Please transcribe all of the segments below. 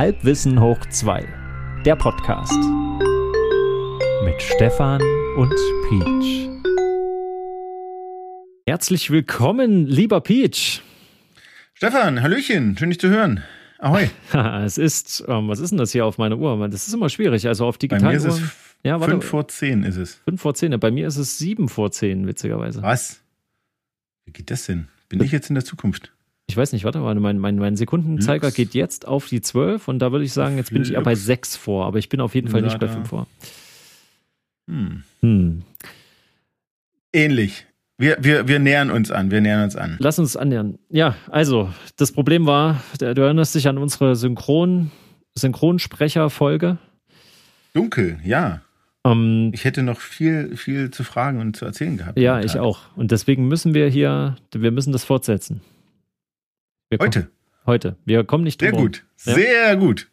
Halbwissen hoch 2, der Podcast. Mit Stefan und Peach. Herzlich willkommen, lieber Peach. Stefan, Hallöchen, schön dich zu hören. Ahoi. es ist, ähm, was ist denn das hier auf meiner Uhr? Das ist immer schwierig. Also auf digitalen Bei mir ist es ja, 5 vor 10 ist es. 5 vor 10. Bei mir ist es 7 vor 10, witzigerweise. Was? Wie geht das denn? Bin ich jetzt in der Zukunft? Ich weiß nicht, warte mal, mein, mein, mein Sekundenzeiger Lux. geht jetzt auf die 12 und da würde ich sagen, jetzt bin ich eher bei 6 vor, aber ich bin auf jeden Fall nicht bei 5 vor. Hm. Hm. Ähnlich. Wir, wir, wir nähern uns an, wir nähern uns an. Lass uns annähern. Ja, also, das Problem war, du erinnerst dich an unsere Synchron, Synchronsprecher-Folge. Dunkel, ja. Um, ähm, ich hätte noch viel, viel zu fragen und zu erzählen gehabt. Ja, ich auch. Und deswegen müssen wir hier, wir müssen das fortsetzen. Wir heute? Kommen, heute. Wir kommen nicht drüber. Sehr gut. Ja? Sehr gut.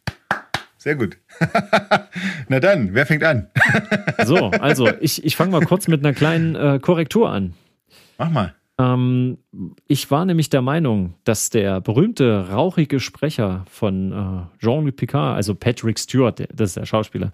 Sehr gut. Na dann, wer fängt an? so, also ich, ich fange mal kurz mit einer kleinen äh, Korrektur an. Mach mal. Ähm, ich war nämlich der Meinung, dass der berühmte, rauchige Sprecher von äh, Jean-Luc Picard, also Patrick Stewart, das ist der Schauspieler,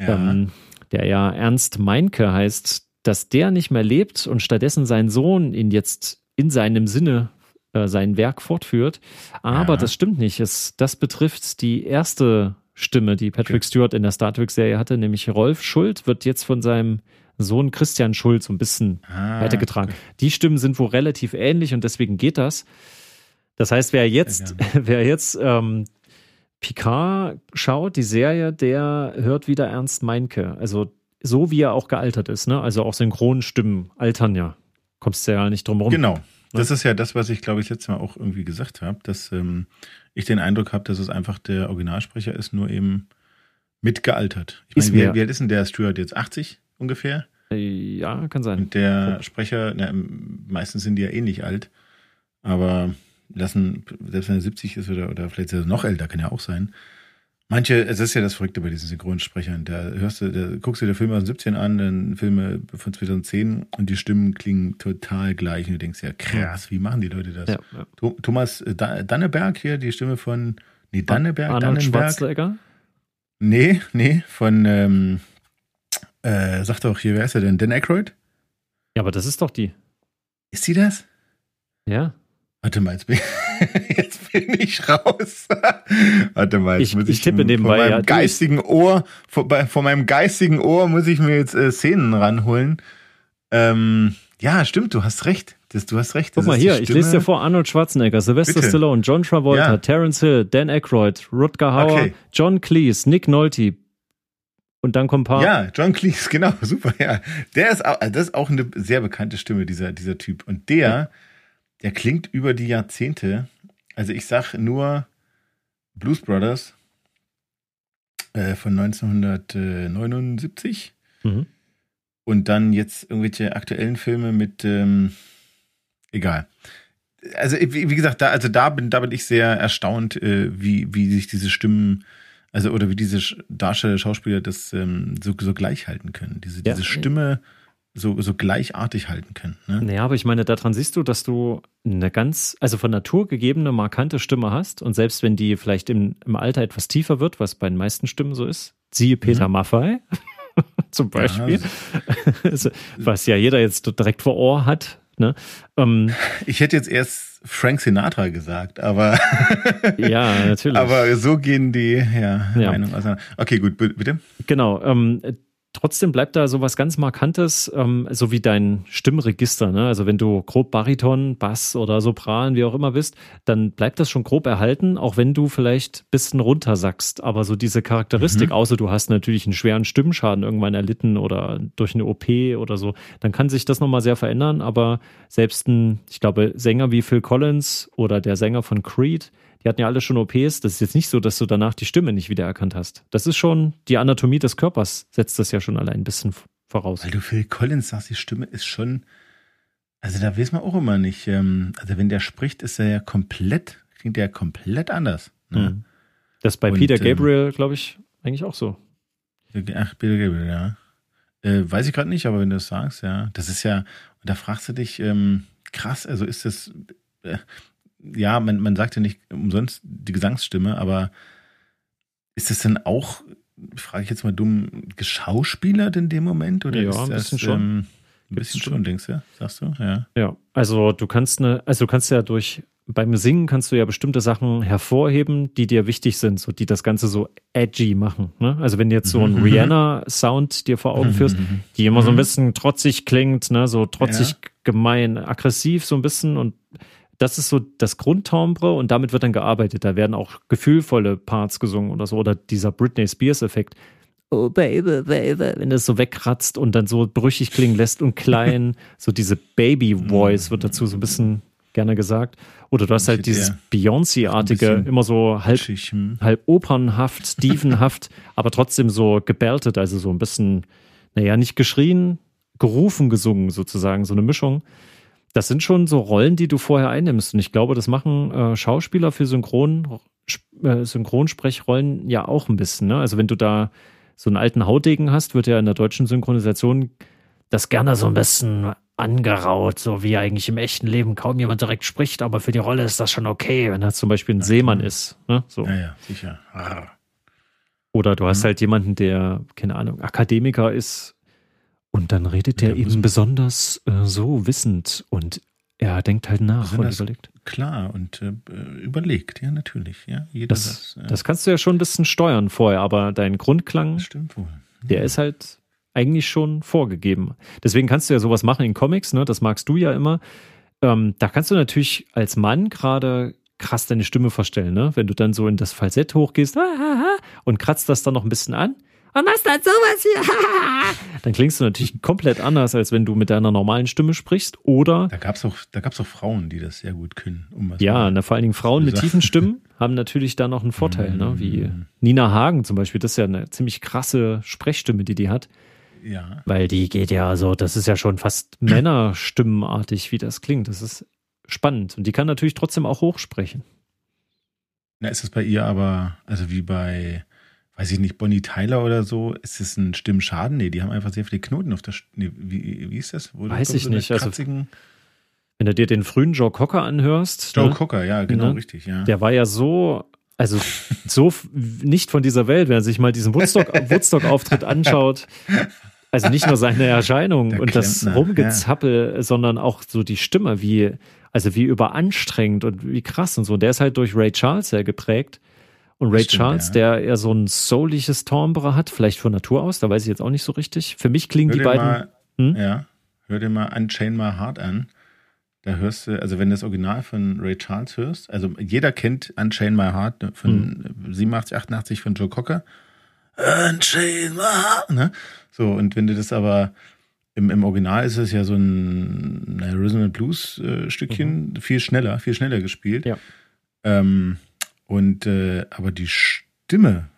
ja. Ähm, der ja Ernst Meinke heißt, dass der nicht mehr lebt und stattdessen sein Sohn ihn jetzt in seinem Sinne äh, sein Werk fortführt. Aber ja. das stimmt nicht. Es, das betrifft die erste Stimme, die Patrick okay. Stewart in der Star Trek-Serie hatte, nämlich Rolf Schuld, wird jetzt von seinem Sohn Christian Schulz so ein bisschen ah, weitergetragen. Die Stimmen sind wohl relativ ähnlich und deswegen geht das. Das heißt, wer jetzt, wer jetzt ähm, Picard schaut, die Serie, der hört wieder Ernst Meinke. Also so wie er auch gealtert ist, ne? Also auch Synchronstimmen altern ja. Kommst du ja nicht drum rum. Genau. Das ist ja das, was ich, glaube ich, letztes Mal auch irgendwie gesagt habe, dass ähm, ich den Eindruck habe, dass es einfach der Originalsprecher ist, nur eben mitgealtert. Ich meine, wie, wie alt ist denn der Stuart jetzt? 80 ungefähr? Ja, kann sein. Und der Sprecher, na, meistens sind die ja ähnlich eh alt, aber lassen, selbst wenn er 70 ist oder, oder vielleicht ist er noch älter, kann ja auch sein, Manche, es ist ja das Verrückte bei diesen Synchronsprechern. Da hörst du, da guckst du dir Filme aus 17 an, dann Filme von 2010 und die Stimmen klingen total gleich. Und du denkst ja, krass, wie machen die Leute das? Ja, ja. Thomas äh, Danneberg hier, die Stimme von, nee, Danneberg, Arnold Dannenberg. Schwarzenegger? Nee, nee, von, ähm, äh, sag doch hier, wer ist er denn? Dan Aykroyd? Ja, aber das ist doch die. Ist sie das? Ja. Warte mal, jetzt bin, jetzt bin ich raus. Warte mal, jetzt ich, muss ich, ich tippe nebenbei. Von meinem ja, geistigen Ohr, von, von, meinem geistigen Ohr muss ich mir jetzt äh, Szenen ranholen. Ähm, ja, stimmt, du hast recht. Das, du hast recht. Guck mal hier, ich lese dir vor: Arnold Schwarzenegger, Sylvester Bitte. Stallone, John Travolta, ja. Terence Hill, Dan Aykroyd, Rutger Hauer, okay. John Cleese, Nick Nolte. Und dann kommen ein paar. Ja, John Cleese, genau, super, ja. Der ist auch, das ist auch eine sehr bekannte Stimme, dieser, dieser Typ. Und der, ja der klingt über die Jahrzehnte. Also ich sag nur Blues Brothers äh, von 1979 mhm. und dann jetzt irgendwelche aktuellen Filme mit ähm, egal. Also wie, gesagt, da also da bin da bin ich sehr erstaunt, äh, wie wie sich diese Stimmen also oder wie diese Darsteller, Schauspieler das ähm, so, so gleich halten können. Diese, ja. diese Stimme so, so gleichartig halten können. Ne? Naja, aber ich meine, daran siehst du, dass du eine ganz, also von Natur gegebene, markante Stimme hast. Und selbst wenn die vielleicht im, im Alter etwas tiefer wird, was bei den meisten Stimmen so ist, siehe Peter mhm. Maffei zum Beispiel, ja, was ja jeder jetzt direkt vor Ohr hat. Ne? Ähm, ich hätte jetzt erst Frank Sinatra gesagt, aber ja, natürlich. Aber so gehen die ja, ja. Meinungen auseinander. Okay, gut, bitte. Genau. Ähm, trotzdem bleibt da so was ganz Markantes, ähm, so wie dein Stimmregister. Ne? Also wenn du grob Bariton, Bass oder Sopran, wie auch immer bist, dann bleibt das schon grob erhalten, auch wenn du vielleicht ein bisschen runtersackst. Aber so diese Charakteristik, mhm. außer du hast natürlich einen schweren Stimmenschaden irgendwann erlitten oder durch eine OP oder so, dann kann sich das nochmal sehr verändern. Aber selbst ein, ich glaube, Sänger wie Phil Collins oder der Sänger von Creed, die hatten ja alle schon OPs. Das ist jetzt nicht so, dass du danach die Stimme nicht wiedererkannt hast. Das ist schon, die Anatomie des Körpers setzt das ja schon allein ein bisschen voraus. Weil du Phil Collins sagst, die Stimme ist schon, also da weiß man auch immer nicht. Ähm, also wenn der spricht, ist er ja komplett, klingt der ja komplett anders. Ne? Mhm. Das ist bei Und, Peter ähm, Gabriel, glaube ich, eigentlich auch so. Ach, Peter Gabriel, ja. Äh, weiß ich gerade nicht, aber wenn du das sagst, ja. Das ist ja, und da fragst du dich, ähm, krass, also ist das, äh, ja, man, man sagt ja nicht umsonst die Gesangsstimme, aber ist es denn auch, frage ich jetzt mal dumm, geschauspielert in dem Moment? Oder Ja, ist ein das, bisschen schon. Ähm, ein bisschen schon, denkst du? Sagst du? Ja. Ja, also du kannst eine, also du kannst ja durch beim Singen kannst du ja bestimmte Sachen hervorheben, die dir wichtig sind, so die das Ganze so edgy machen. Ne? Also wenn du jetzt so einen Mhm. Rihanna-Sound dir vor Augen führst, Mhm. die immer so ein Mhm. bisschen trotzig klingt, ne? so trotzig, Ja. gemein, aggressiv so ein bisschen und das ist so das Grundtimbre und damit wird dann gearbeitet. Da werden auch gefühlvolle Parts gesungen oder so oder dieser Britney Spears-Effekt. Oh Baby, Baby, wenn das so wegkratzt und dann so brüchig klingen lässt und klein, so diese Baby-Voice wird dazu so ein bisschen gerne gesagt. Oder du hast halt dieses. Beyoncé-artige, immer so halb hm. halb opernhaft, Stephenhaft, aber trotzdem so gebeltet, also so ein bisschen, naja, nicht geschrien, gerufen gesungen sozusagen, so eine Mischung. Das sind schon so Rollen, die du vorher einnimmst. Und ich glaube, das machen äh, Schauspieler für Synchron, äh, Synchronsprechrollen ja auch ein bisschen. Ne? Also wenn du da so einen alten Hautdegen hast, wird ja in der deutschen Synchronisation das gerne so ein bisschen angeraut, so wie eigentlich im echten Leben kaum jemand direkt spricht, aber für die Rolle ist das schon okay, wenn er zum Beispiel ein Seemann ist. Ne? So. Ja, ja, sicher. Ah. Oder du hast Mhm. halt jemanden, der, keine Ahnung, Akademiker ist und dann redet der Ja, muss eben besonders äh, so wissend und er denkt halt nach und Besonders überlegt. Klar und äh, überlegt, ja, natürlich. Ja, Das, Satz, ja, das kannst du ja schon ein bisschen steuern vorher, aber dein Grundklang, das stimmt wohl. der ist halt eigentlich schon vorgegeben. Deswegen kannst du ja sowas machen in Comics, ne? Das magst du ja immer. Ähm, da kannst du natürlich als Mann gerade krass deine Stimme verstellen, ne? Wenn du dann so in das Falsett hochgehst ah, ah, ah, und kratzt das dann noch ein bisschen an und machst dann sowas hier, dann klingst du natürlich komplett anders, als wenn du mit deiner normalen Stimme sprichst. Oder Da gab es auch, da gab's auch Frauen, die das sehr gut können. Um was ja, na, vor allen Dingen Frauen mit tiefen Stimmen haben natürlich da noch einen Vorteil, ne? Wie Mhm. Nina Hagen zum Beispiel, das ist ja eine ziemlich krasse Sprechstimme, die die hat. ja. Weil die geht ja so, das ist ja schon fast Männerstimmenartig, wie das klingt. Das ist spannend. Und die kann natürlich trotzdem auch hochsprechen. Na, ist es bei ihr aber, also wie bei, weiß ich nicht, Bonnie Tyler oder so, ist es ein Stimmschaden? Nee, die haben einfach sehr viele Knoten auf der St nee, wie, wie ist das? Wo Weiß ich eine nicht, also- Wenn du dir den frühen Joe Cocker anhörst, Joe ne, Cocker, ja, genau, Ne? richtig, ja. der war ja so, also so nicht von dieser Welt, wenn er sich mal diesen Woodstock- Woodstock-Auftritt anschaut. Also nicht nur seine Erscheinung Der und das Klempner, Rumgezappel, sondern auch so die Stimme, wie, also wie überanstrengend und wie krass und so. Und der ist halt durch Ray Charles sehr geprägt. Und Ray stimmt, Charles, ja. der eher so ein souliges Timbre hat, vielleicht von Natur aus, da weiß ich jetzt auch nicht so richtig. Für mich klingen Hör die beiden. mal, Hm? ja, hör dir mal Unchain My Heart an. Da hörst du, also wenn du das Original von Ray Charles hörst, also jeder kennt Unchain My Heart von Hm. 87, 88 von Joe Cocker. Unchain My Heart, ne? So, und wenn du das aber im, im Original ist es ja so ein naja, Rhythm and Blues äh, Stückchen, viel schneller, viel schneller gespielt. Mhm. Ja. Ähm, und äh, aber die Stimme,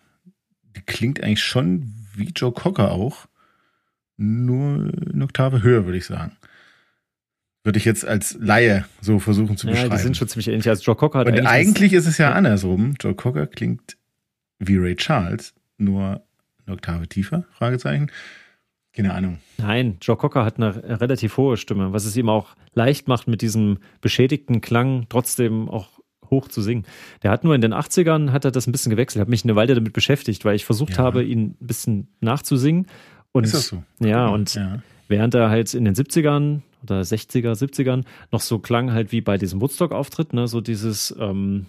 die klingt eigentlich schon wie Joe Cocker auch, nur eine Oktave höher, würde ich sagen. Würde ich jetzt als Laie so versuchen zu Ja, beschreiben. die sind schon ziemlich ähnlich. Also Joe Cocker hat und eigentlich, eigentlich, ist es ja Ja. andersrum. Joe Cocker klingt wie Ray Charles, nur eine Oktave tiefer, Fragezeichen. Keine Ahnung. Nein, Joe Cocker hat eine relativ hohe Stimme, was es ihm auch leicht macht, mit diesem beschädigten Klang trotzdem auch hoch zu singen. Der hat nur in den 80ern hat er das ein bisschen gewechselt. Ich habe mich eine Weile damit beschäftigt, weil ich versucht Ja. habe, ihn ein bisschen nachzusingen. Und Ist das so? ja, und Ja. während er halt in den 70ern oder 60er, 70ern noch so klang halt wie bei diesem Woodstock-Auftritt, ne, so dieses ähm,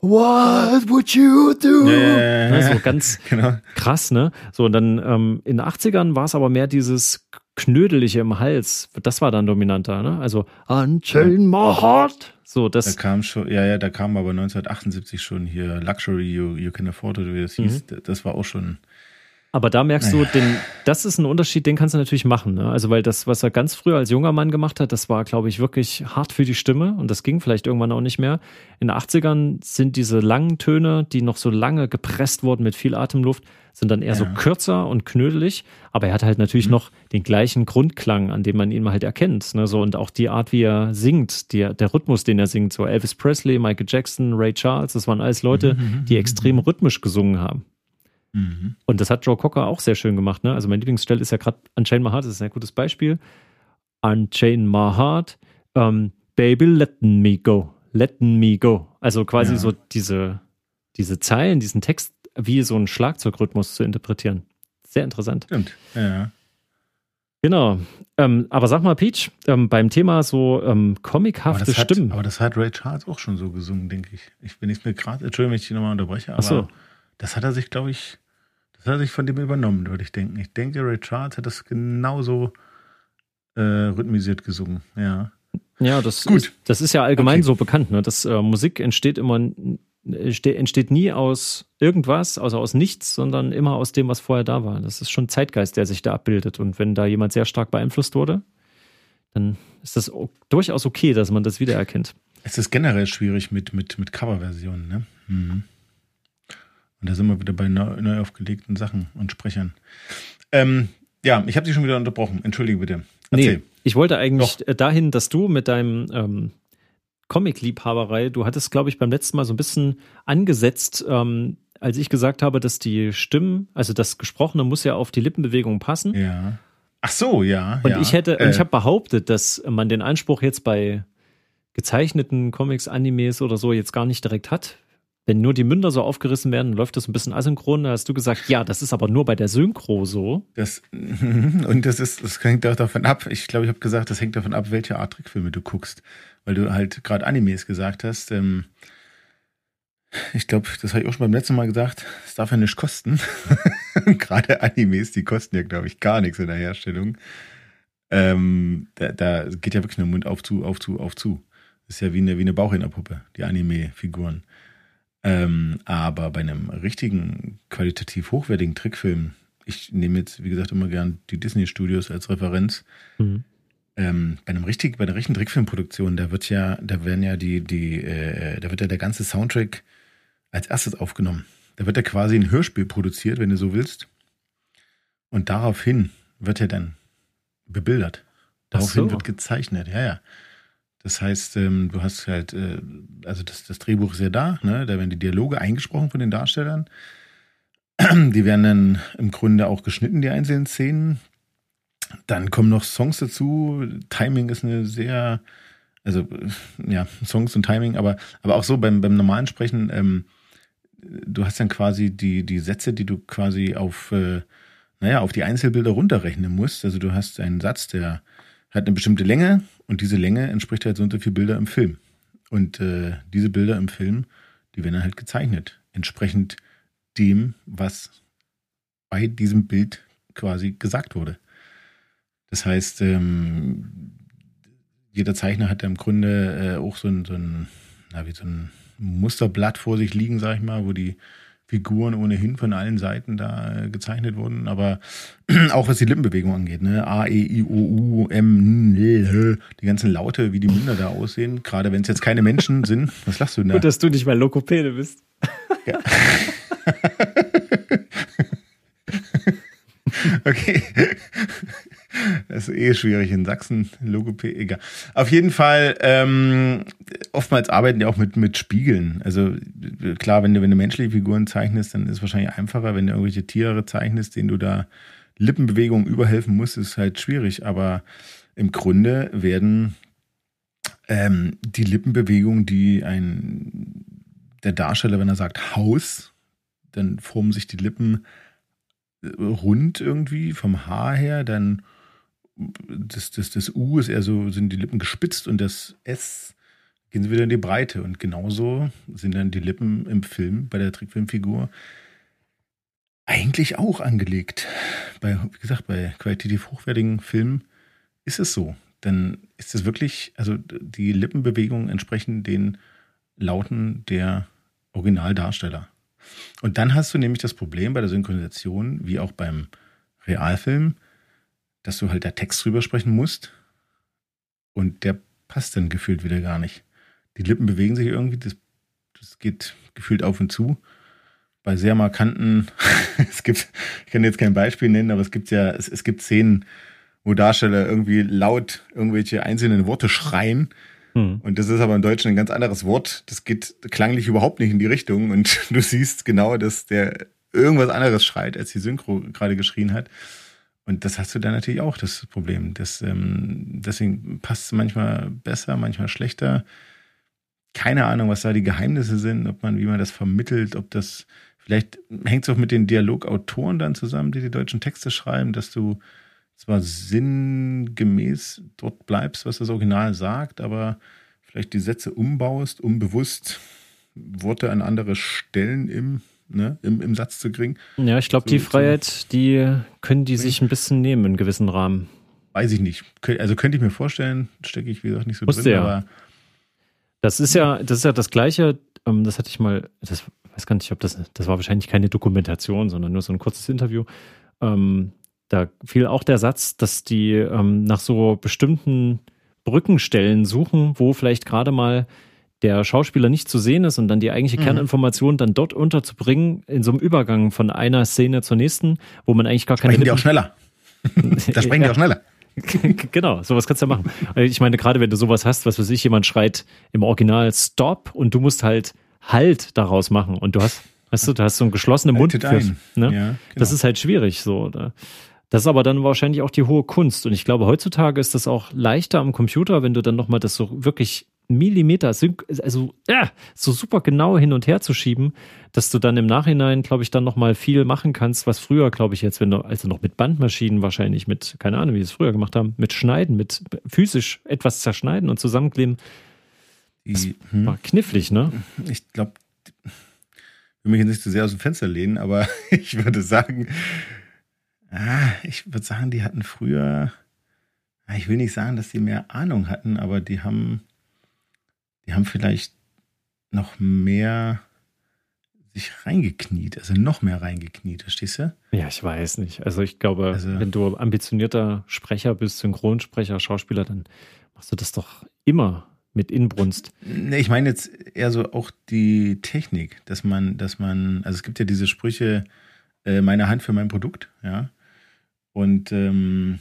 What would you do? Ja, Ne, so ganz Genau. krass, ne? So, und dann ähm, in den 80ern war es aber mehr dieses Knödelige im Hals. Das war dann dominanter, ne? Also, Unchain my heart. So, Da das, kam schon, ja, ja, da kam aber 1978 schon hier Luxury You, you Can Afford It, wie das hieß. Mhm. Das war auch schon. aber da merkst Naja. du, den, das ist ein Unterschied, den kannst du natürlich machen, ne? Also, weil das, was er ganz früher als junger Mann gemacht hat, das war, glaube ich, wirklich hart für die Stimme und das ging vielleicht irgendwann auch nicht mehr. In den 80ern sind diese langen Töne, die noch so lange gepresst wurden mit viel Atemluft, sind dann eher so Ja. kürzer und knödelig, aber er hat halt natürlich Mhm. noch den gleichen Grundklang, an dem man ihn halt erkennt, ne? So, und auch die Art, wie er singt, die, der Rhythmus, den er singt, so Elvis Presley, Michael Jackson, Ray Charles, das waren alles Leute, Mhm, die extrem rhythmisch gesungen haben. Mhm. Und das hat Joe Cocker auch sehr schön gemacht. Ne? Also mein Lieblingsstelle ist ja gerade Unchain My Heart, das ist ein gutes Beispiel. Unchain My Heart, ähm, Baby, letting me go, letting me go. Also quasi Ja. so diese, diese Zeilen, diesen Text wie so ein Schlagzeugrhythmus zu interpretieren. Sehr interessant. Stimmt, ja. Genau. Ähm, aber sag mal, Peach, ähm, beim Thema so ähm, comichafte aber Stimmen. Aber das hat Ray Charles auch schon so gesungen, denke ich. Ich bin nicht mehr gerade, Entschuldigung, wenn ich dich nochmal unterbreche, aber so. das hat er sich, glaube ich, das hat er sich von dem übernommen, würde ich denken. Ich denke, Ray Charles hat das genauso äh, rhythmisiert gesungen, ja. Ja, das, Gut. Ist, das ist ja allgemein okay. so bekannt, ne? dass äh, Musik entsteht immer entsteht nie aus irgendwas, also aus nichts, sondern immer aus dem, was vorher da war. Das ist schon Zeitgeist, der sich da abbildet. Und wenn da jemand sehr stark beeinflusst wurde, dann ist das durchaus okay, dass man das wiedererkennt. Es ist generell schwierig mit, mit, mit Coverversionen, ne? Mhm. Und da sind wir wieder bei neu, neu aufgelegten Sachen und Sprechern. Ähm, ja, ich habe dich schon wieder unterbrochen. Entschuldige bitte. Erzähl. Nee, ich wollte eigentlich Doch. dahin, dass du mit deinem ähm, Comic-Liebhaberei. Du hattest, glaube ich, beim letzten Mal so ein bisschen angesetzt, ähm, als ich gesagt habe, dass die Stimmen, also das Gesprochene muss ja auf die Lippenbewegungen passen. Ja. Ach so, ja. Und ja. ich hätte, äh. ich habe behauptet, dass man den Anspruch jetzt bei gezeichneten Comics, Animes oder so jetzt gar nicht direkt hat. Wenn nur die Münder so aufgerissen werden, läuft das ein bisschen asynchron. Da hast du gesagt, ja, das ist aber nur bei der Synchro so. Das, und das ist, das hängt auch davon ab. Ich glaube, ich habe gesagt, das hängt davon ab, welche Art Trickfilme du guckst weil du halt gerade Animes gesagt hast. Ähm, ich glaube, das habe ich auch schon beim letzten Mal gesagt, es darf ja nichts kosten. gerade Animes, die kosten ja, glaube ich, gar nichts in der Herstellung. Ähm, da, da, geht ja wirklich nur Mund auf zu, auf zu, auf zu. Ist ja wie eine, wie eine Bauchrednerpuppe, die Anime-Figuren. Ähm, aber bei einem richtigen, qualitativ hochwertigen Trickfilm, ich nehme jetzt, wie gesagt, immer gern die Disney-Studios als Referenz, mhm ähm, bei einem richtig, bei einer richtigen Trickfilmproduktion, da wird ja, da werden ja die, die, äh, da wird ja der ganze Soundtrack als erstes aufgenommen. Da wird ja quasi ein Hörspiel produziert, wenn du so willst. Und daraufhin wird er dann bebildert. Daraufhin so. wird gezeichnet, ja, ja. Das heißt, ähm, du hast halt, äh, also das, das Drehbuch ist ja da, ne? da werden die Dialoge eingesprochen von den Darstellern. Die werden dann im Grunde auch geschnitten, die einzelnen Szenen. Dann kommen noch Songs dazu. Timing ist eine sehr, also ja, Songs und Timing, aber, aber auch so beim, beim normalen Sprechen, ähm, du hast dann quasi die, die Sätze, die du quasi auf, äh, naja, auf die Einzelbilder runterrechnen musst. Also du hast einen Satz, der hat eine bestimmte Länge und diese Länge entspricht halt so und so viel Bilder im Film. Und äh, diese Bilder im Film, die werden dann halt gezeichnet, entsprechend dem, was bei diesem Bild quasi gesagt wurde. Das heißt, ähm, jeder Zeichner hat ja im Grunde äh, auch so ein, so ein, na, wie so ein Musterblatt vor sich liegen, sag ich mal, wo die Figuren ohnehin von allen Seiten da äh, gezeichnet wurden, aber auch was die Lippenbewegung angeht, ne? A, E, I, O, U, M, N, L, die ganzen Laute, wie die Münder da aussehen, gerade wenn es jetzt keine Menschen sind. Was lachst du denn da? Gut, dass du nicht mal Lokopäde bist. Ja. okay. Das ist eh schwierig in Sachsen, Logopäd, egal. Auf jeden Fall, ähm, oftmals arbeiten die auch mit, mit Spiegeln. Also klar, wenn du, wenn du menschliche Figuren zeichnest, dann ist es wahrscheinlich einfacher. Wenn du irgendwelche Tiere zeichnest, denen du da Lippenbewegungen überhelfen musst, ist halt schwierig. Aber im Grunde werden ähm, die Lippenbewegungen, die ein der Darsteller, wenn er sagt Haus, dann formen sich die Lippen äh, rund irgendwie vom Haar her, dann das, das, das U ist eher so, sind die Lippen gespitzt und das S gehen sie wieder in die Breite. Und genauso sind dann die Lippen im Film, bei der Trickfilmfigur, eigentlich auch angelegt. Bei, wie gesagt, bei qualitativ hochwertigen Filmen ist es so. Dann ist es wirklich, also die Lippenbewegungen entsprechen den Lauten der Originaldarsteller. Und dann hast du nämlich das Problem bei der Synchronisation, wie auch beim Realfilm, dass du halt da Text drüber sprechen musst. Und der passt dann gefühlt wieder gar nicht. Die Lippen bewegen sich irgendwie, das, das geht gefühlt auf und zu. Bei sehr markanten, es gibt, ich kann jetzt kein Beispiel nennen, aber es gibt ja, es, es gibt Szenen, wo Darsteller irgendwie laut irgendwelche einzelnen Worte schreien. Hm. Und das ist aber im Deutschen ein ganz anderes Wort. Das geht klanglich überhaupt nicht in die Richtung. Und du siehst genau, dass der irgendwas anderes schreit, als die Synchro gerade geschrien hat. Und das hast du dann natürlich auch, das Problem. Das, ähm, deswegen passt es manchmal besser, manchmal schlechter. Keine Ahnung, was da die Geheimnisse sind, ob man, wie man das vermittelt, ob das Vielleicht hängt es auch mit den Dialogautoren dann zusammen, die die deutschen Texte schreiben, dass du zwar sinngemäß dort bleibst, was das Original sagt, aber vielleicht die Sätze umbaust, um bewusst Worte an andere Stellen im, ne, im, im Satz zu kriegen. Ja, ich glaube, so, die Freiheit, die können die sich ein bisschen nehmen in gewissen Rahmen. Weiß ich nicht. Also könnte ich mir vorstellen, stecke ich, wie gesagt, nicht so Musste drin, ja. aber. Das ist ja, das ist ja das Gleiche, ähm, das hatte ich mal, das weiß gar nicht, ob das, das war wahrscheinlich keine Dokumentation, sondern nur so ein kurzes Interview. Ähm, da fiel auch der Satz, dass die ähm, nach so bestimmten Brückenstellen suchen, wo vielleicht gerade mal der Schauspieler nicht zu sehen ist und dann die eigentliche mhm. Kerninformation dann dort unterzubringen, in so einem Übergang von einer Szene zur nächsten, wo man eigentlich gar keine. Sprechen die auch schneller. da sprechen ja. die auch schneller. genau, sowas kannst du ja machen. Ich meine, gerade wenn du sowas hast, was weiß ich, jemand schreit im Original Stop und du musst halt Halt daraus machen und du hast, weißt du, du hast so einen geschlossenen Mund. Für, ne? Ja, genau. Das ist halt schwierig so. Oder? Das ist aber dann wahrscheinlich auch die hohe Kunst. Und ich glaube, heutzutage ist das auch leichter am Computer, wenn du dann nochmal das so wirklich Millimeter, also ja, so super genau hin und her zu schieben, dass du dann im Nachhinein, glaube ich, dann nochmal viel machen kannst, was früher, glaube ich, jetzt, wenn du, also noch mit Bandmaschinen wahrscheinlich, mit, keine Ahnung, wie sie es früher gemacht haben, mit Schneiden, mit physisch etwas zerschneiden und zusammenkleben. Das hm. war knifflig, ne? Ich glaube, ich will mich jetzt nicht zu sehr aus dem Fenster lehnen, aber ich würde sagen, ah, ich würde sagen, die hatten früher, ah, ich will nicht sagen, dass die mehr Ahnung hatten, aber die haben, die haben vielleicht noch mehr sich reingekniet, also noch mehr reingekniet, verstehst du? Ja, ich weiß nicht. Also ich glaube, also, wenn du ambitionierter Sprecher bist, Synchronsprecher, Schauspieler, dann machst du das doch immer mit Inbrunst. Nee, ich meine jetzt eher so auch die Technik, dass man, dass man, also es gibt ja diese Sprüche, äh, meine Hand für mein Produkt, ja. Und ähm,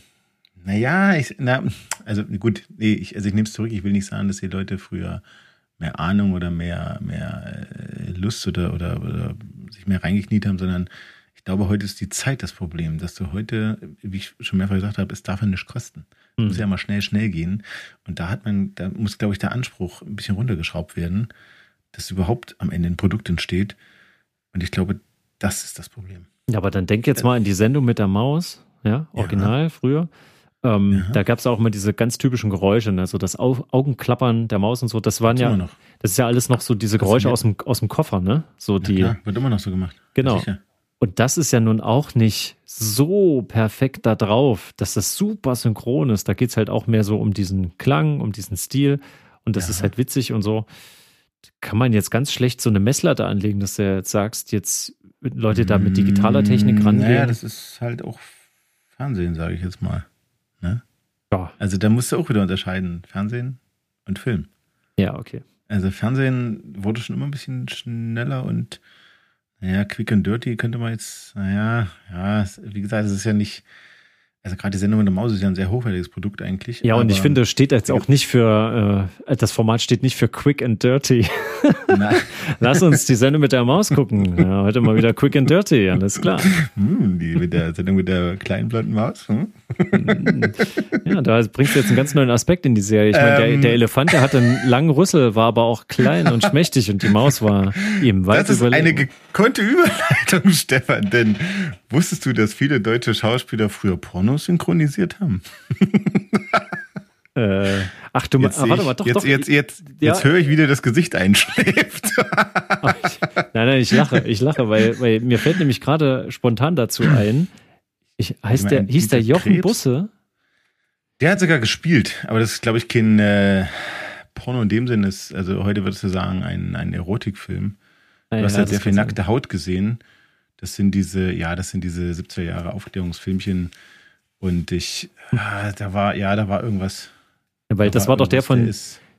naja, ich, na, also gut, nee, ich, also ich nehme es zurück, ich will nicht sagen, dass die Leute früher mehr Ahnung oder mehr, mehr äh, Lust oder, oder, oder sich mehr reingekniet haben, sondern ich glaube, heute ist die Zeit das Problem, dass du heute, wie ich schon mehrfach gesagt habe, es darf ja nichts kosten. Es mhm. muss ja mal schnell, schnell gehen. Und da hat man, da muss, glaube ich, der Anspruch ein bisschen runtergeschraubt werden, dass überhaupt am Ende ein Produkt entsteht. Und ich glaube, das ist das Problem. Ja, aber dann denk jetzt mal an die Sendung mit der Maus, ja, original ja. früher. Ähm, ja. Da gab es auch immer diese ganz typischen Geräusche, ne? so das Au Augenklappern der Maus und so. Das waren ja, das ist ja alles noch so diese Geräusche aus dem, aus dem Koffer, ne? So die. Ja, wird immer noch so gemacht. Genau. Und das ist ja nun auch nicht so perfekt da drauf, dass das super synchron ist. Da geht es halt auch mehr so um diesen Klang, um diesen Stil. Und das ja. ist halt witzig und so. Kann man jetzt ganz schlecht so eine Messlatte anlegen, dass du jetzt sagst, jetzt Leute da mit digitaler Technik mm, rangehen. Naja, das ist halt auch Fernsehen, sage ich jetzt mal. Ne? Ja. Also da musst du auch wieder unterscheiden, Fernsehen und Film. Ja, okay. Also Fernsehen wurde schon immer ein bisschen schneller und naja, quick and dirty könnte man jetzt, naja, ja, wie gesagt, es ist ja nicht, also gerade die Sendung mit der Maus ist ja ein sehr hochwertiges Produkt eigentlich. Ja, und ich finde, steht jetzt auch nicht für, äh, das Format steht nicht für Quick and Dirty. Nein. Lass uns die Sendung mit der Maus gucken. Ja, heute mal wieder Quick and Dirty, alles klar. Hm, die mit der Sendung mit der kleinen blonden Maus. Hm? Ja, da bringst du jetzt einen ganz neuen Aspekt in die Serie. Ich meine, der, ähm. der, Elefant, der hatte einen langen Rüssel, war aber auch klein und schmächtig und die Maus war ihm weit Das ist überlegen. eine gekonnte Überleitung, Stefan, denn wusstest du, dass viele deutsche Schauspieler früher Porno synchronisiert haben. Äh, ach du, jetzt, ah, warte mal, doch, jetzt, doch. Jetzt, jetzt, ja. jetzt höre ich, wie dir das Gesicht einschläft. ich, nein, nein, ich lache, ich lache, weil, weil mir fällt nämlich gerade spontan dazu ein, ich, heißt der, hieß der Jochen Krebs? Busse? Der hat sogar gespielt, aber das ist, glaube ich, kein äh, Porno in dem Sinne ist, also heute würdest du sagen, ein, ein Erotikfilm. Du ja, hast ja sehr viel nackte Haut gesehen. Das sind diese, ja, das sind diese 70er Jahre Aufklärungsfilmchen. Und ich, ah, da war, ja, da war irgendwas. Ja, weil da das war, war doch der von der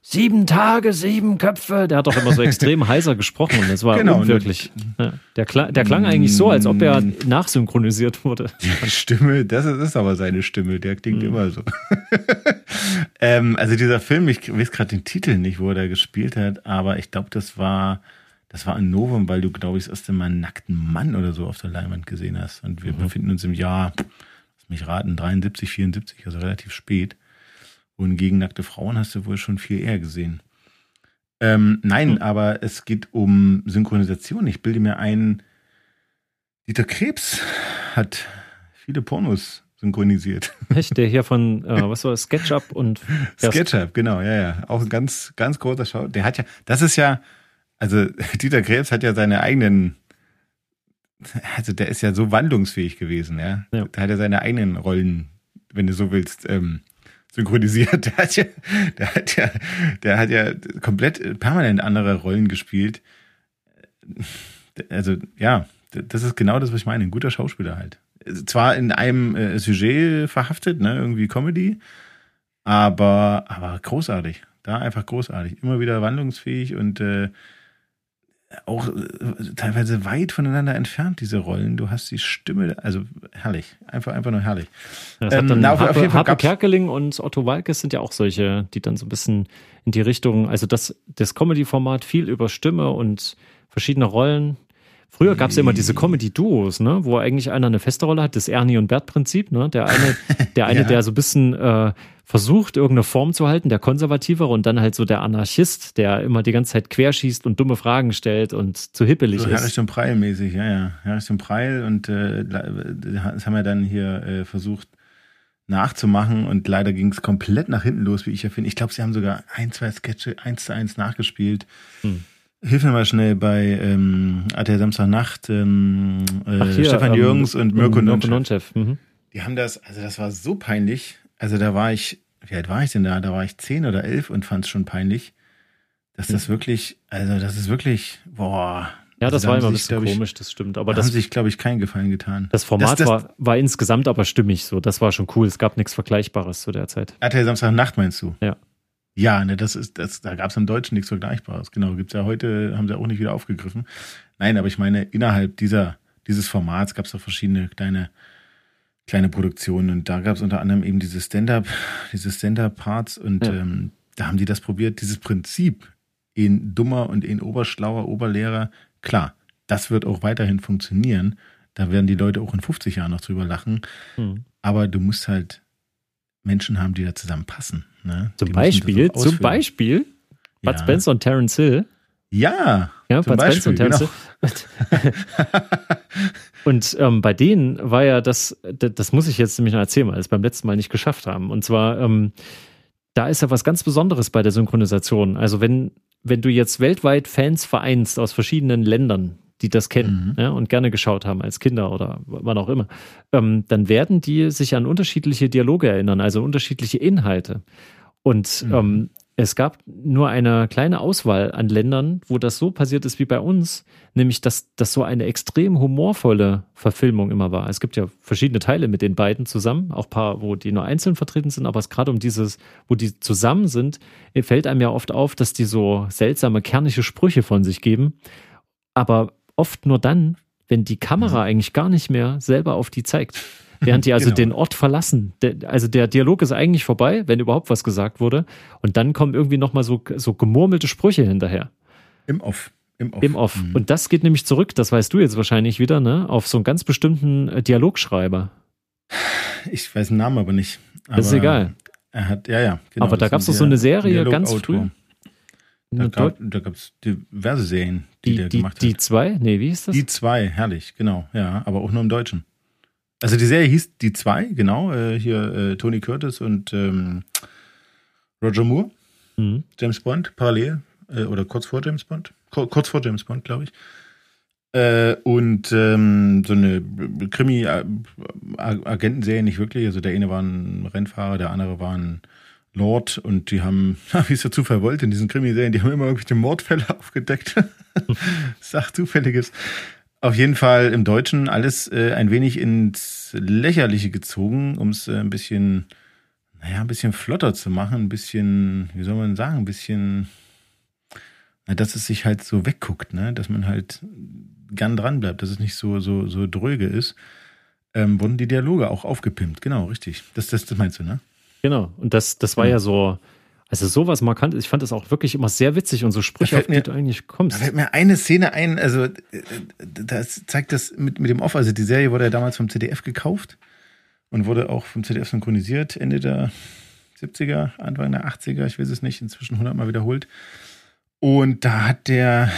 Sieben Tage, sieben Köpfe. Der hat doch immer so extrem heiser gesprochen. Das war genau, unwirklich. Ja, der, klang, der klang eigentlich so, als ob er mm. nachsynchronisiert wurde. Die Stimme, das ist, ist aber seine Stimme. Der klingt mhm. immer so. ähm, also dieser Film, ich weiß gerade den Titel nicht, wo er da gespielt hat, aber ich glaube, das war das war ein Novum, weil du, glaube ich, das erste Mal einen nackten Mann oder so auf der Leinwand gesehen hast. Und wir mhm. befinden uns im Jahr, mich raten, 73, 74, also relativ spät. Und gegen nackte Frauen hast du wohl schon viel eher gesehen. Ähm, nein, mhm. aber es geht um Synchronisation. Ich bilde mir ein, Dieter Krebs hat viele Pornos synchronisiert. Echt? Der hier von, äh, was war das, SketchUp und. SketchUp, genau, ja, ja. Auch ein ganz, ganz großer Schau. Der hat ja, das ist ja, also Dieter Krebs hat ja seine eigenen, also der ist ja so wandlungsfähig gewesen, ja. ja. Der hat ja seine eigenen Rollen, wenn du so willst, ähm, synchronisiert. Der hat ja, der hat ja, der hat ja komplett permanent andere Rollen gespielt. Also, ja, das ist genau das, was ich meine. Ein guter Schauspieler halt. Zwar in einem äh, Sujet verhaftet, ne, irgendwie Comedy, aber, aber großartig. Da einfach großartig. Immer wieder wandlungsfähig und äh, auch äh, teilweise weit voneinander entfernt, diese Rollen. Du hast die Stimme, also herrlich. Einfach, einfach nur herrlich. Ja, das ähm, na, auf, Harpe, auf Harpe Kerkeling und Otto Walkes sind ja auch solche, die dann so ein bisschen in die Richtung, also das, das Comedy-Format viel über Stimme und verschiedene Rollen Früher gab es ja immer diese Comedy-Duos, ne, wo eigentlich einer eine feste Rolle hat, das Ernie und Bert-Prinzip, ne? Der eine, der eine, ja. der so ein bisschen äh, versucht, irgendeine Form zu halten, der konservativere und dann halt so der Anarchist, der immer die ganze Zeit querschießt und dumme Fragen stellt und zu hippelig so ist. Herrich und Preil mäßig, ja, ja. Herrich und Preil und äh, das haben wir dann hier äh, versucht nachzumachen und leider ging es komplett nach hinten los, wie ich ja finde. Ich glaube, sie haben sogar ein, zwei Sketche eins zu eins nachgespielt. Hm. Hilf mir mal schnell bei ähm, ATL Samstagnacht, ähm, äh, hier, Stefan ähm, Jürgens und Mirko Nonchev. Mhm. Die haben das, also das war so peinlich. Also da war ich, wie alt war ich denn da? Da war ich zehn oder elf und fand es schon peinlich, dass das mhm. wirklich, also das ist wirklich, boah. Ja, das also war immer ein bisschen ich, komisch, das stimmt. Aber da das haben sich, glaube ich, keinen Gefallen getan. Das Format das, das, war, war insgesamt aber stimmig so. Das war schon cool. Es gab nichts Vergleichbares zu der Zeit. RTL Samstagnacht meinst du? Ja. Ja, ne, das ist, das, da gab es im Deutschen nichts Vergleichbares. Genau, gibt's ja heute, haben sie auch nicht wieder aufgegriffen. Nein, aber ich meine, innerhalb dieser, dieses Formats gab es auch verschiedene kleine, kleine Produktionen und da gab es unter anderem eben diese Stand-up, diese Stand-up-Parts und ja. ähm, da haben die das probiert, dieses Prinzip in dummer und in oberschlauer Oberlehrer, klar, das wird auch weiterhin funktionieren. Da werden die Leute auch in 50 Jahren noch drüber lachen. Hm. Aber du musst halt Menschen haben, die da zusammenpassen. Ne? Zum Beispiel, zum Beispiel Bud ja. Spencer und Terence Hill. Ja, ja Bud Spencer und Terence genau. Hill. und ähm, bei denen war ja das, das muss ich jetzt nämlich noch erzählen, weil es beim letzten Mal nicht geschafft haben. Und zwar, ähm, da ist ja was ganz Besonderes bei der Synchronisation. Also wenn, wenn du jetzt weltweit Fans vereinst aus verschiedenen Ländern, die das kennen mhm. ja, und gerne geschaut haben als Kinder oder wann auch immer, ähm, dann werden die sich an unterschiedliche Dialoge erinnern, also unterschiedliche Inhalte. Und mhm. ähm, es gab nur eine kleine Auswahl an Ländern, wo das so passiert ist wie bei uns, nämlich dass das so eine extrem humorvolle Verfilmung immer war. Es gibt ja verschiedene Teile mit den beiden zusammen, auch paar, wo die nur einzeln vertreten sind, aber es gerade um dieses, wo die zusammen sind, fällt einem ja oft auf, dass die so seltsame, kernige Sprüche von sich geben, aber oft nur dann, wenn die Kamera mhm. eigentlich gar nicht mehr selber auf die zeigt. Während die also genau. den Ort verlassen. Der, also der Dialog ist eigentlich vorbei, wenn überhaupt was gesagt wurde. Und dann kommen irgendwie nochmal so, so gemurmelte Sprüche hinterher. Im Off. Im Off. Im Off. Mhm. Und das geht nämlich zurück, das weißt du jetzt wahrscheinlich wieder, ne? Auf so einen ganz bestimmten äh, Dialogschreiber. Ich weiß den Namen aber nicht. Aber das ist egal. Er hat, ja, ja. Genau, aber da gab es doch so eine Serie ganz früh. Da gab es diverse Serien, die, die der die, gemacht hat. Die zwei? Nee, wie ist das? Die zwei, herrlich, genau, ja, aber auch nur im Deutschen. Also die Serie hieß Die zwei, genau. Äh, hier äh, Tony Curtis und ähm, Roger Moore. Mhm. James Bond, parallel. Äh, oder kurz vor James Bond. kurz vor James Bond, glaube ich. Äh, und ähm, so eine Krimi-Agentenserie nicht wirklich. Also der eine war ein Rennfahrer, der andere war ein Lord und die haben, wie es der Zufall wollte, in diesen Krimiserien, die haben immer irgendwelche Mordfälle aufgedeckt. Sach Zufälliges. Auf jeden Fall im Deutschen alles äh, ein wenig ins Lächerliche gezogen, um es äh, ein bisschen, naja, ein bisschen flotter zu machen, ein bisschen, wie soll man sagen, ein bisschen, na, dass es sich halt so wegguckt, ne, dass man halt gern dran bleibt, dass es nicht so, so, so dröge ist, ähm, wurden die Dialoge auch aufgepimpt. Genau, richtig. Das, das, das meinst du, ne? Genau. Und das, das war mhm. ja so, also sowas markant Ich fand das auch wirklich immer sehr witzig und so Sprüche, auf die du eigentlich kommst. Da fällt mir eine Szene ein, also äh, das zeigt das mit, mit dem Off. Also die Serie wurde ja damals vom ZDF gekauft und wurde auch vom ZDF synchronisiert, Ende der 70er, Anfang der 80er, ich weiß es nicht, inzwischen 100 Mal wiederholt. Und da hat der,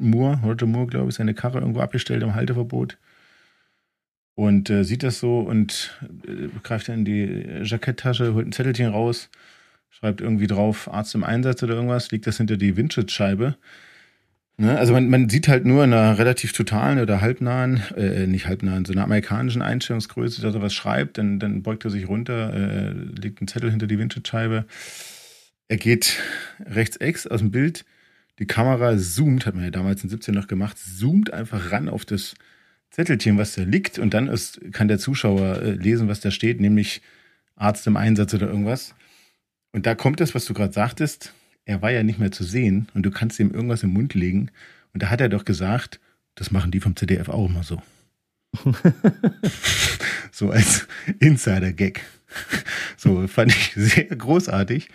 Moore, Roger Moore, glaube ich, seine Karre irgendwo abgestellt im Halteverbot. Und äh, sieht das so und äh, greift dann in die Jacketttasche, holt ein Zettelchen raus, schreibt irgendwie drauf Arzt im Einsatz oder irgendwas, liegt das hinter die Windschutzscheibe. Ne? Also man, man sieht halt nur in einer relativ totalen oder halbnahen, äh, nicht halbnahen, so einer amerikanischen Einstellungsgröße, dass er was schreibt, dann, dann beugt er sich runter, äh, legt einen Zettel hinter die Windschutzscheibe. Er geht rechts ex aus dem Bild, die Kamera zoomt, hat man ja damals in 17 noch gemacht, zoomt einfach ran auf das Zettelchen, was da liegt, und dann ist, kann der Zuschauer äh, lesen, was da steht, nämlich Arzt im Einsatz oder irgendwas. Und da kommt das, was du gerade sagtest, er war ja nicht mehr zu sehen und du kannst ihm irgendwas im Mund legen. Und da hat er doch gesagt, das machen die vom ZDF auch immer so. so als Insider-Gag. So fand ich sehr großartig.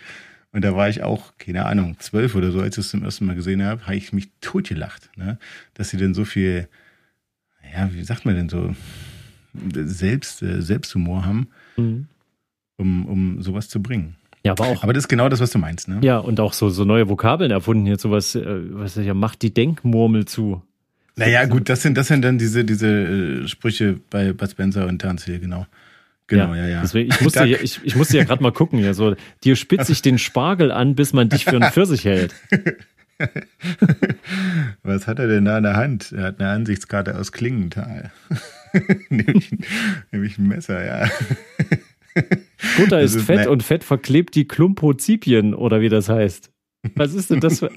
Und da war ich auch, keine Ahnung, zwölf oder so, als ich es zum ersten Mal gesehen habe, habe ich mich totgelacht, ne? dass sie denn so viel, ja, wie sagt man denn so, Selbst, äh, Selbsthumor haben, mhm. um, um sowas zu bringen. Ja, aber auch. Aber das ist genau das, was du meinst, ne? Ja, und auch so, so neue Vokabeln erfunden hier, sowas, äh, was ich ja, macht die Denkmurmel zu. Naja, gut, das sind, das sind dann diese, diese äh, Sprüche bei Bud Spencer und Terence Hill, genau. Genau, ja, ja. ja. Deswegen, ich musste ja, ich, ich musste ja gerade mal gucken, ja, so, dir spitze ich den Spargel an, bis man dich für einen Pfirsich hält. Was hat er denn da in der Hand? Er hat eine Ansichtskarte aus Klingenthal. nämlich, nämlich ein Messer, ja. Butter ist, ist fett ne und Fett verklebt die Klumpozipien oder wie das heißt. Was ist denn das für.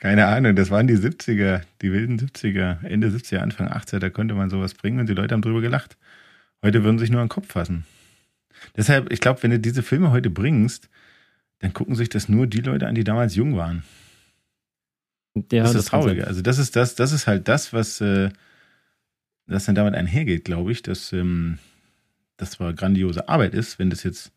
Keine Ahnung, das waren die 70er, die wilden 70er, Ende 70er, Anfang 80er, da konnte man sowas bringen und die Leute haben drüber gelacht. Heute würden sich nur an den Kopf fassen. Deshalb, ich glaube, wenn du diese Filme heute bringst, dann gucken sich das nur die Leute an, die damals jung waren. Ja, das ist das, das Traurige. Also das ist das, das ist halt das, was äh, das dann damit einhergeht, glaube ich, dass ähm, das zwar grandiose Arbeit ist, wenn das jetzt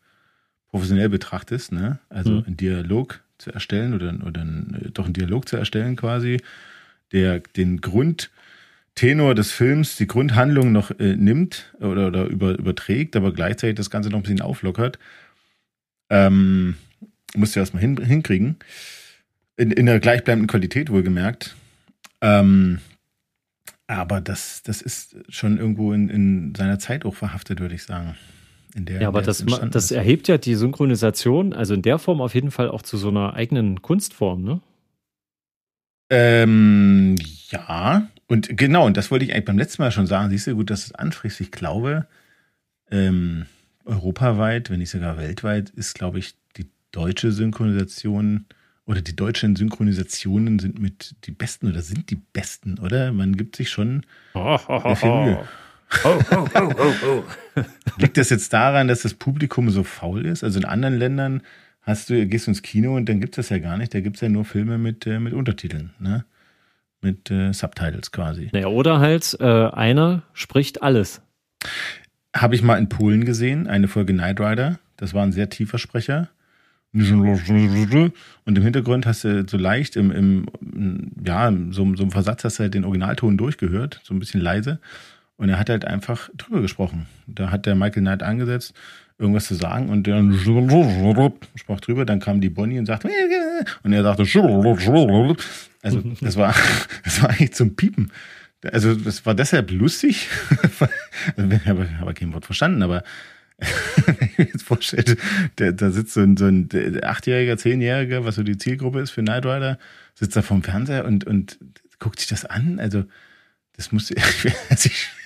professionell betrachtest, ne? Also mhm. einen Dialog zu erstellen oder, oder einen, doch einen Dialog zu erstellen quasi, der den Grundtenor des Films, die Grundhandlung noch äh, nimmt oder, oder über, überträgt, aber gleichzeitig das Ganze noch ein bisschen auflockert. Ähm, musst du erstmal hin, hinkriegen. In, in der gleichbleibenden Qualität wohlgemerkt. Ähm, aber das, das ist schon irgendwo in, in seiner Zeit auch verhaftet, würde ich sagen. Der, ja, aber das, das erhebt ja die Synchronisation, also in der Form auf jeden Fall auch zu so einer eigenen Kunstform, ne? Ähm, ja, und genau, und das wollte ich eigentlich beim letzten Mal schon sagen. Siehst du, gut, dass es anfrisst. Ich glaube, ähm, europaweit, wenn nicht sogar weltweit, ist, glaube ich, deutsche Synchronisation oder die deutschen Synchronisationen sind mit die besten oder sind die besten, oder? Man gibt sich schon oh, oh, oh, viel Mühe. Oh, oh, oh, oh, oh. Liegt das jetzt daran, dass das Publikum so faul ist? Also in anderen Ländern hast du, gehst du ins Kino und dann gibt es das ja gar nicht. Da gibt es ja nur Filme mit, äh, mit Untertiteln, ne? Mit äh, Subtitles quasi. Naja, oder halt äh, einer spricht alles. Habe ich mal in Polen gesehen, eine Folge Knight Rider. Das war ein sehr tiefer Sprecher. Und im Hintergrund hast du so leicht im, im ja, so, so einem Versatz hast du halt den Originalton durchgehört, so ein bisschen leise. Und er hat halt einfach drüber gesprochen. Da hat der Michael Knight angesetzt, irgendwas zu sagen und dann sprach drüber, dann kam die Bonnie und sagte und er sagte also das war das war eigentlich zum Piepen. Also das war deshalb lustig. ich habe aber kein Wort verstanden, aber wenn ich mir jetzt vorstelle, der, da sitzt so ein, so ein Achtjähriger, Zehnjähriger, was so die Zielgruppe ist für Knight Rider, sitzt da vorm Fernseher und, und guckt sich das an. Also, das muss ich,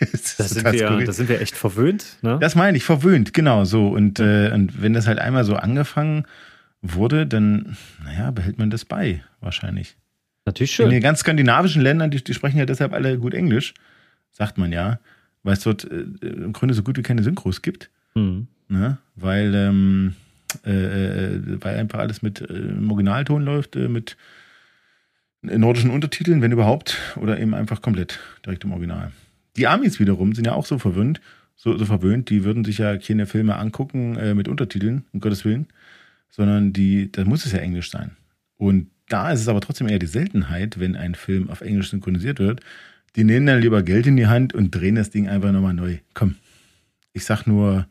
das, das, sind wir, das sind wir echt verwöhnt, ne? Das meine ich, verwöhnt, genau so. Und, äh, und wenn das halt einmal so angefangen wurde, dann, naja, behält man das bei, wahrscheinlich. Natürlich schön. In den ganz skandinavischen Ländern, die, die sprechen ja deshalb alle gut Englisch, sagt man ja, weil es dort äh, im Grunde so gut wie keine Synchros gibt. Mhm. Ne? Weil, ähm, äh, äh, weil einfach alles mit äh, Originalton läuft, äh, mit nordischen Untertiteln, wenn überhaupt, oder eben einfach komplett direkt im Original. Die Amis wiederum sind ja auch so verwöhnt, so, so verwöhnt, die würden sich ja keine Filme angucken äh, mit Untertiteln, um Gottes Willen, sondern die, da muss es ja Englisch sein. Und da ist es aber trotzdem eher die Seltenheit, wenn ein Film auf Englisch synchronisiert wird. Die nehmen dann lieber Geld in die Hand und drehen das Ding einfach nochmal neu. Komm. Ich sag nur,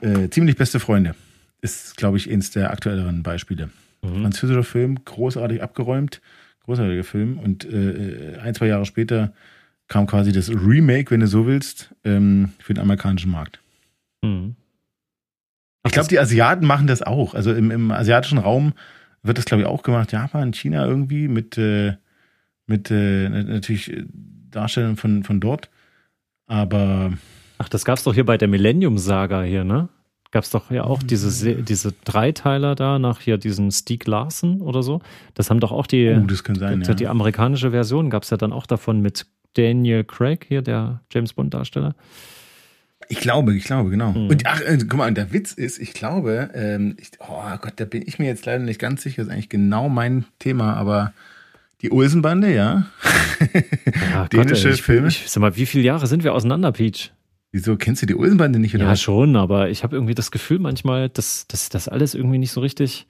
äh, ziemlich beste Freunde ist, glaube ich, eins der aktuelleren Beispiele. Mhm. Französischer Film, großartig abgeräumt, großartiger Film. Und äh, ein, zwei Jahre später kam quasi das Remake, wenn du so willst, ähm, für den amerikanischen Markt. Mhm. Ich glaube, die Asiaten machen das auch. Also im, im asiatischen Raum wird das, glaube ich, auch gemacht. Japan, China irgendwie mit, äh, mit äh, natürlich Darstellern von, von dort. Aber. Ach, das gab es doch hier bei der Millennium-Saga hier, ne? Gab es doch ja auch diese, diese Dreiteiler da nach hier diesen Stieg Larsen oder so. Das haben doch auch die, oh, das kann sein, ja. die amerikanische Version gab es ja dann auch davon mit Daniel Craig, hier der James Bond-Darsteller. Ich glaube, ich glaube, genau. Mhm. Und ach, äh, guck mal, und der Witz ist, ich glaube, ähm, ich, oh Gott, da bin ich mir jetzt leider nicht ganz sicher, das ist eigentlich genau mein Thema, aber die Olsenbande, ja. ja Dänische Gott, ey, ich, Filme. Ich, sag mal, wie viele Jahre sind wir auseinander, Peach? Wieso kennst du die Olsenbande nicht? Oder ja, schon, aber ich habe irgendwie das Gefühl manchmal, dass das alles irgendwie nicht so richtig.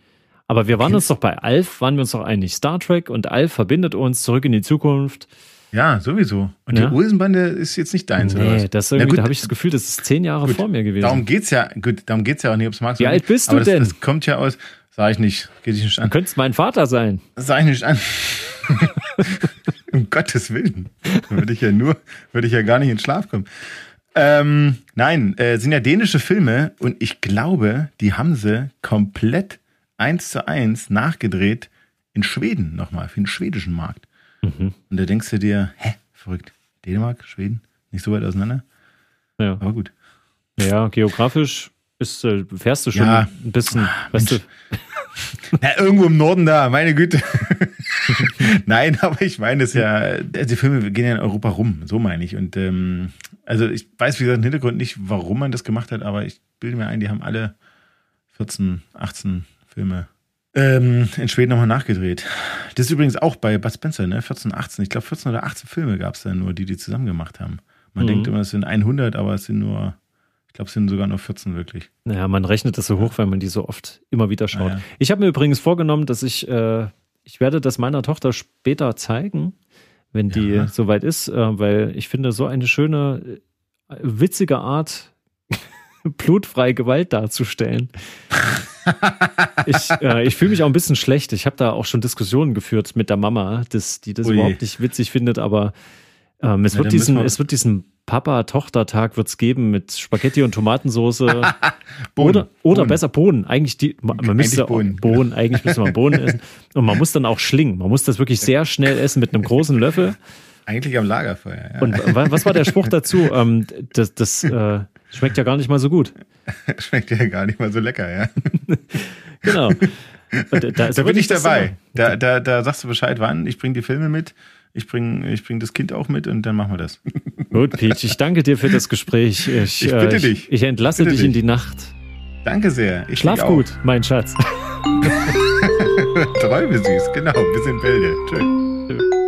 Aber wir waren uns doch bei Alf, waren wir uns doch einig. Star Trek und Alf verbindet uns zurück in die Zukunft. Ja, sowieso. Und ja. die Olsenbande ist jetzt nicht deins, nee, oder was? das irgendwie, da habe ich das Gefühl, das ist zehn Jahre gut, vor mir gewesen. Darum geht's ja, gut, darum geht's ja auch nicht, ob es magst. Wie alt bist du aber denn? Das, das kommt ja aus, sag ich nicht, geht dich nicht an. Du könntest mein Vater sein. Das sag ich nicht an. um Gottes Willen. Würde ich ja nur, würde ich ja gar nicht in Schlaf kommen. Ähm, nein, äh, sind ja dänische Filme und ich glaube, die haben sie komplett eins zu eins nachgedreht in Schweden nochmal, für den schwedischen Markt. Mhm. Und da denkst du dir, hä, verrückt. Dänemark, Schweden, nicht so weit auseinander. Ja. Aber gut. Ja, geografisch ist, äh, fährst du schon ja. ein bisschen, Ach, weißt du. Na, irgendwo im Norden da, meine Güte. Nein, aber ich meine es ja, die Filme gehen ja in Europa rum, so meine ich. Und ähm, also ich weiß, wie gesagt, im Hintergrund nicht, warum man das gemacht hat, aber ich bilde mir ein, die haben alle 14, 18 Filme ähm, in Schweden nochmal nachgedreht. Das ist übrigens auch bei Bud Spencer, ne? 14, 18. Ich glaube, 14 oder 18 Filme gab es da nur, die die zusammen gemacht haben. Man mhm. denkt immer, es sind 100, aber es sind nur, ich glaube, es sind sogar nur 14 wirklich. Naja, man rechnet das so hoch, weil man die so oft immer wieder schaut. Ja. Ich habe mir übrigens vorgenommen, dass ich, äh, ich werde das meiner Tochter später zeigen, wenn die ja. soweit ist, äh, weil ich finde, so eine schöne, äh, witzige Art, blutfreie Gewalt darzustellen. ich äh, ich fühle mich auch ein bisschen schlecht. Ich habe da auch schon Diskussionen geführt mit der Mama, das, die das Ui. überhaupt nicht witzig findet, aber ähm, es, ja, wird diesen, es wird diesen Papa-Tochter-Tag wird's geben mit Spaghetti und Tomatensoße. oder oder Bohnen. besser Bohnen. Eigentlich die, man, man müsste Bohnen. Bohnen, eigentlich müsste man Bohnen essen. Und man muss dann auch schlingen. Man muss das wirklich sehr schnell essen mit einem großen Löffel. Eigentlich am Lagerfeuer, ja. Und was war der Spruch dazu? Ähm, das das äh, schmeckt ja gar nicht mal so gut. schmeckt ja gar nicht mal so lecker, ja. genau. Da, da, bin ich dabei. Da, da, da sagst du Bescheid, wann. Ich bringe die Filme mit. Ich bringe ich bring das Kind auch mit und dann machen wir das. Gut, Peach, ich danke dir für das Gespräch. Ich, ich bitte äh, dich. Ich, ich entlasse dich, dich in die Nacht. Danke sehr. Ich Schlaf gut, mein Schatz. Träume süß, genau. Wir sind Bälde. Tschüss.